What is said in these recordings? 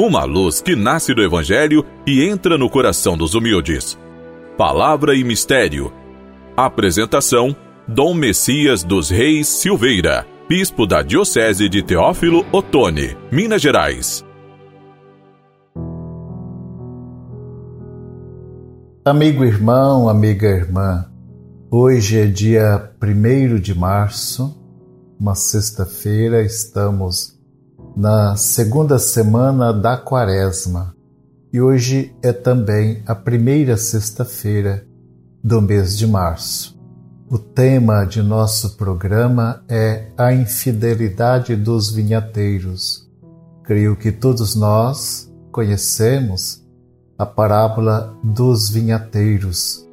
uma luz que nasce do Evangelho e entra no coração dos humildes. Palavra e Mistério. Apresentação: Dom Messias dos Reis Silveira, Bispo da Diocese de Teófilo Otoni, Minas Gerais. Amigo irmão, amiga irmã, hoje é dia 1 de março, uma sexta-feira, estamos na segunda semana da Quaresma e hoje é também a primeira sexta-feira do mês de março. O tema de nosso programa é a infidelidade dos vinhateiros. Creio que todos nós conhecemos a parábola dos vinhateiros,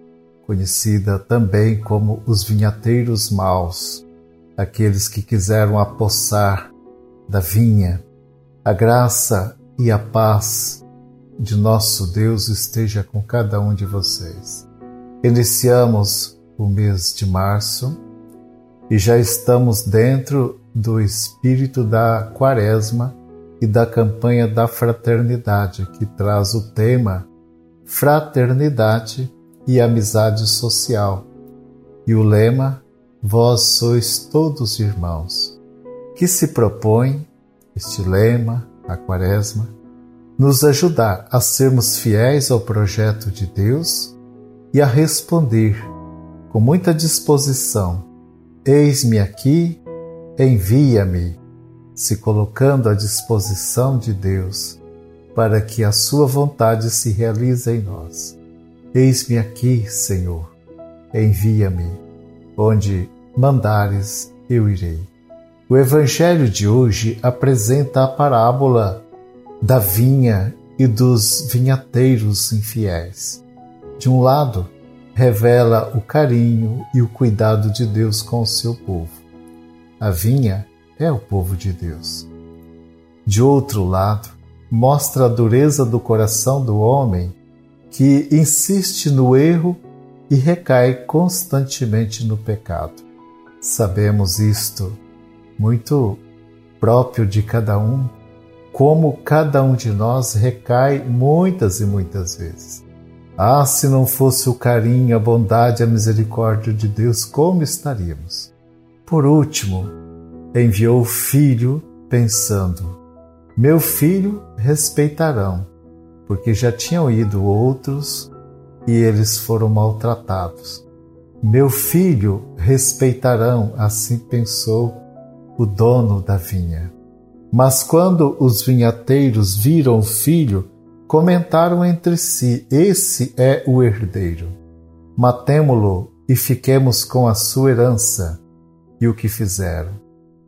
conhecida também como os vinhateiros maus, aqueles que quiseram apossar da vinha. A graça e a paz de nosso Deus esteja com cada um de vocês. Iniciamos o mês de março e já estamos dentro do espírito da Quaresma e da campanha da fraternidade, que traz o tema Fraternidade e Amizade Social. E o lema Vós sois todos irmãos que se propõe, este lema, a Quaresma, nos ajudar a sermos fiéis ao projeto de Deus e a responder com muita disposição: Eis-me aqui, envia-me, se colocando à disposição de Deus para que a Sua vontade se realize em nós. Eis-me aqui, Senhor, envia-me, onde mandares eu irei. O Evangelho de hoje apresenta a parábola da vinha e dos vinhateiros infiéis. De um lado, revela o carinho e o cuidado de Deus com o seu povo. A vinha é o povo de Deus. De outro lado, mostra a dureza do coração do homem que insiste no erro e recai constantemente no pecado. Sabemos isto muito próprio de cada um, como cada um de nós recai muitas e muitas vezes. Ah, se não fosse o carinho, a bondade, a misericórdia de Deus, como estaríamos? Por último, enviou o filho pensando: Meu filho respeitarão, porque já tinham ido outros e eles foram maltratados. Meu filho respeitarão, assim pensou o dono da vinha. Mas quando os vinhateiros viram o filho, comentaram entre si: Esse é o herdeiro. Matemo-lo e fiquemos com a sua herança. E o que fizeram?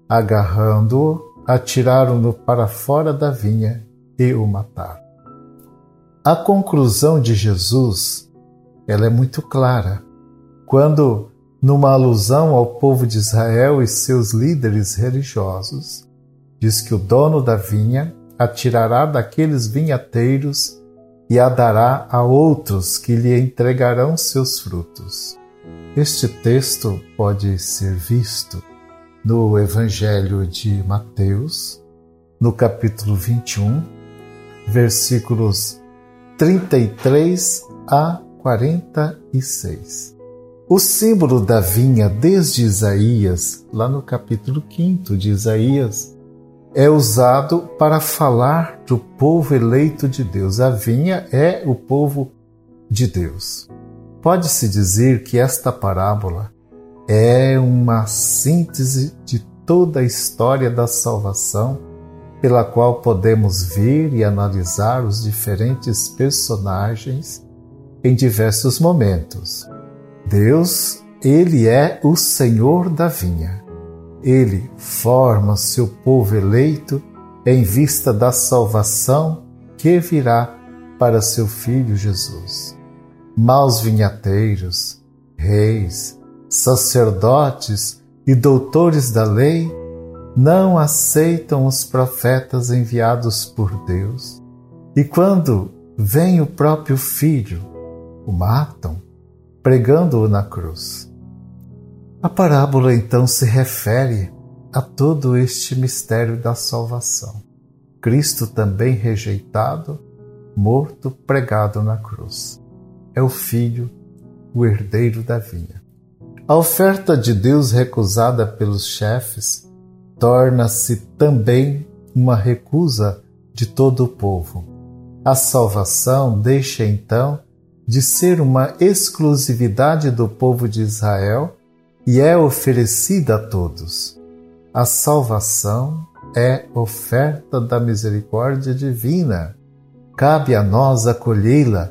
Agarrando-o, atiraram-no para fora da vinha e o mataram. A conclusão de Jesus, ela é muito clara. Quando numa alusão ao povo de Israel e seus líderes religiosos, diz que o dono da vinha atirará daqueles vinhateiros e a dará a outros que lhe entregarão seus frutos. Este texto pode ser visto no Evangelho de Mateus, no capítulo 21, versículos 33 a 46. O símbolo da vinha desde Isaías, lá no capítulo 5 de Isaías, é usado para falar do povo eleito de Deus. A vinha é o povo de Deus. Pode-se dizer que esta parábola é uma síntese de toda a história da salvação, pela qual podemos ver e analisar os diferentes personagens em diversos momentos. Deus, ele é o Senhor da vinha. Ele forma seu povo eleito em vista da salvação que virá para seu filho Jesus. Maus vinhateiros, reis, sacerdotes e doutores da lei não aceitam os profetas enviados por Deus. E quando vem o próprio filho, o matam pregando-o na cruz. A parábola então se refere a todo este mistério da salvação. Cristo também rejeitado, morto, pregado na cruz. É o Filho, o herdeiro da vinha. A oferta de Deus recusada pelos chefes torna-se também uma recusa de todo o povo. A salvação deixa então de ser uma exclusividade do povo de Israel e é oferecida a todos. A salvação é oferta da misericórdia divina. Cabe a nós acolhê-la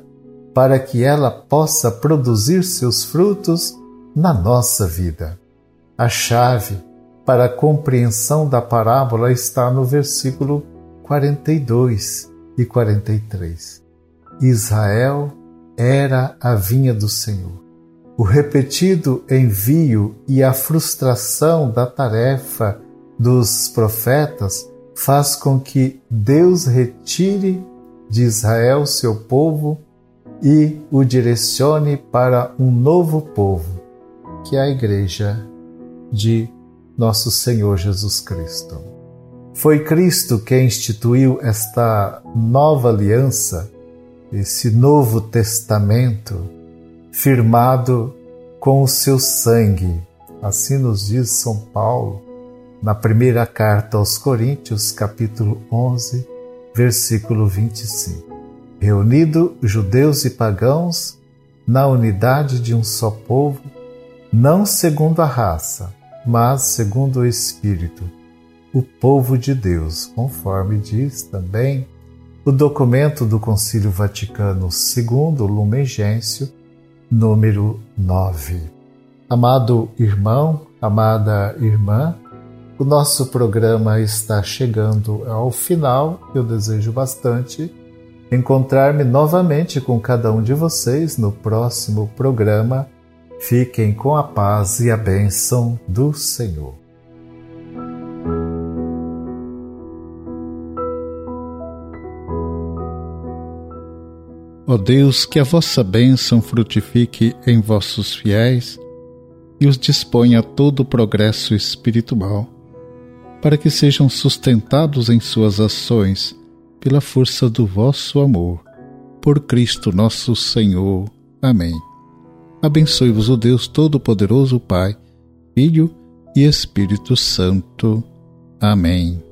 para que ela possa produzir seus frutos na nossa vida. A chave para a compreensão da parábola está no versículo 42 e 43. Israel era a vinha do Senhor. O repetido envio e a frustração da tarefa dos profetas faz com que Deus retire de Israel seu povo e o direcione para um novo povo, que é a Igreja de Nosso Senhor Jesus Cristo. Foi Cristo quem instituiu esta nova aliança, esse novo testamento, firmado com o seu sangue. Assim nos diz São Paulo na primeira carta aos Coríntios, capítulo 11, versículo 25. Reunido judeus e pagãos na unidade de um só povo, não segundo a raça, mas segundo o Espírito, o povo de Deus, conforme diz também o documento do Concílio Vaticano II, Lumen Gentium, número 9. Amado irmão, amada irmã, o nosso programa está chegando ao final. Eu desejo bastante encontrar-me novamente com cada um de vocês no próximo programa. Fiquem com a paz e a bênção do Senhor. Ó Deus, que a vossa bênção frutifique em vossos fiéis e os disponha a todo o progresso espiritual para que sejam sustentados em suas ações pela força do vosso amor. Por Cristo nosso Senhor. Amém. Abençoe-vos o Deus Todo-Poderoso, Pai, Filho e Espírito Santo. Amém.